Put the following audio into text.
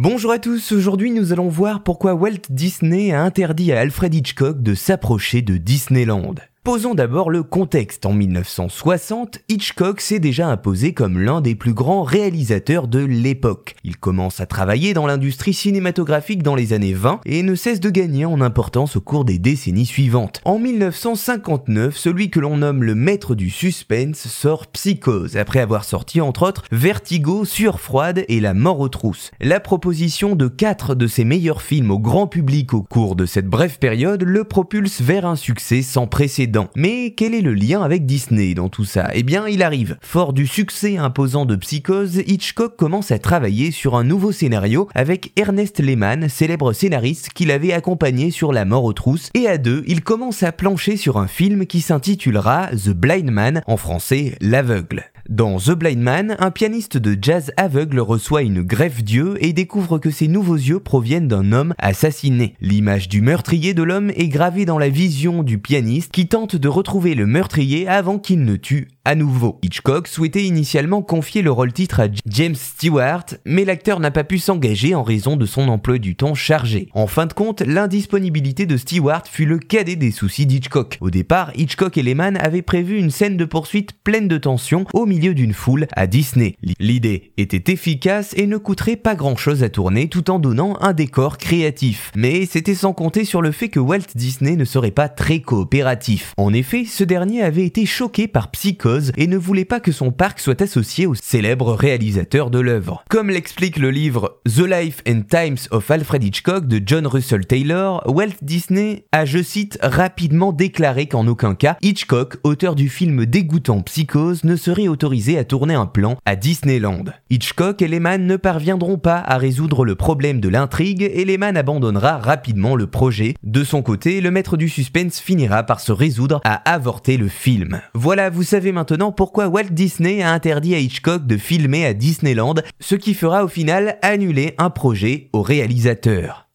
Bonjour à tous, aujourd'hui nous allons voir pourquoi Walt Disney a interdit à Alfred Hitchcock de s'approcher de Disneyland. Posons d'abord le contexte. En 1960, Hitchcock s'est déjà imposé comme l'un des plus grands réalisateurs de l'époque. Il commence à travailler dans l'industrie cinématographique dans les années 20 et ne cesse de gagner en importance au cours des décennies suivantes. En 1959, celui que l'on nomme le maître du suspense sort Psychose, après avoir sorti entre autres Vertigo, Sur froide et La mort aux trousses. La proposition de quatre de ses meilleurs films au grand public au cours de cette brève période le propulse vers un succès sans précédent mais quel est le lien avec Disney dans tout ça? Eh bien, il arrive. Fort du succès imposant de Psychose, Hitchcock commence à travailler sur un nouveau scénario avec Ernest Lehman, célèbre scénariste qu'il avait accompagné sur La mort aux trousses, et à deux, il commence à plancher sur un film qui s'intitulera The Blind Man, en français L'aveugle. Dans The Blind Man, un pianiste de jazz aveugle reçoit une greffe d'yeux et découvre que ses nouveaux yeux proviennent d'un homme assassiné. L'image du meurtrier de l'homme est gravée dans la vision du pianiste qui tente de retrouver le meurtrier avant qu'il ne tue à nouveau. Hitchcock souhaitait initialement confier le rôle-titre à James Stewart, mais l'acteur n'a pas pu s'engager en raison de son emploi du temps chargé. En fin de compte, l'indisponibilité de Stewart fut le cadet des soucis d'Hitchcock. Au départ, Hitchcock et Lehman avaient prévu une scène de poursuite pleine de tension au milieu d'une foule à Disney. L'idée était efficace et ne coûterait pas grand-chose à tourner tout en donnant un décor créatif. Mais c'était sans compter sur le fait que Walt Disney ne serait pas très coopératif. En effet, ce dernier avait été choqué par Psychose et ne voulait pas que son parc soit associé au célèbre réalisateur de l'œuvre. Comme l'explique le livre The Life and Times of Alfred Hitchcock de John Russell Taylor, Walt Disney a, je cite, rapidement déclaré qu'en aucun cas, Hitchcock, auteur du film dégoûtant Psychose, ne serait autorisé à tourner un plan à Disneyland. Hitchcock et Lehman ne parviendront pas à résoudre le problème de l'intrigue et Lehman abandonnera rapidement le projet. De son côté, le maître du suspense finira par se résoudre à avorter le film. Voilà, vous savez maintenant maintenant pourquoi Walt Disney a interdit à Hitchcock de filmer à Disneyland, ce qui fera au final annuler un projet au réalisateur.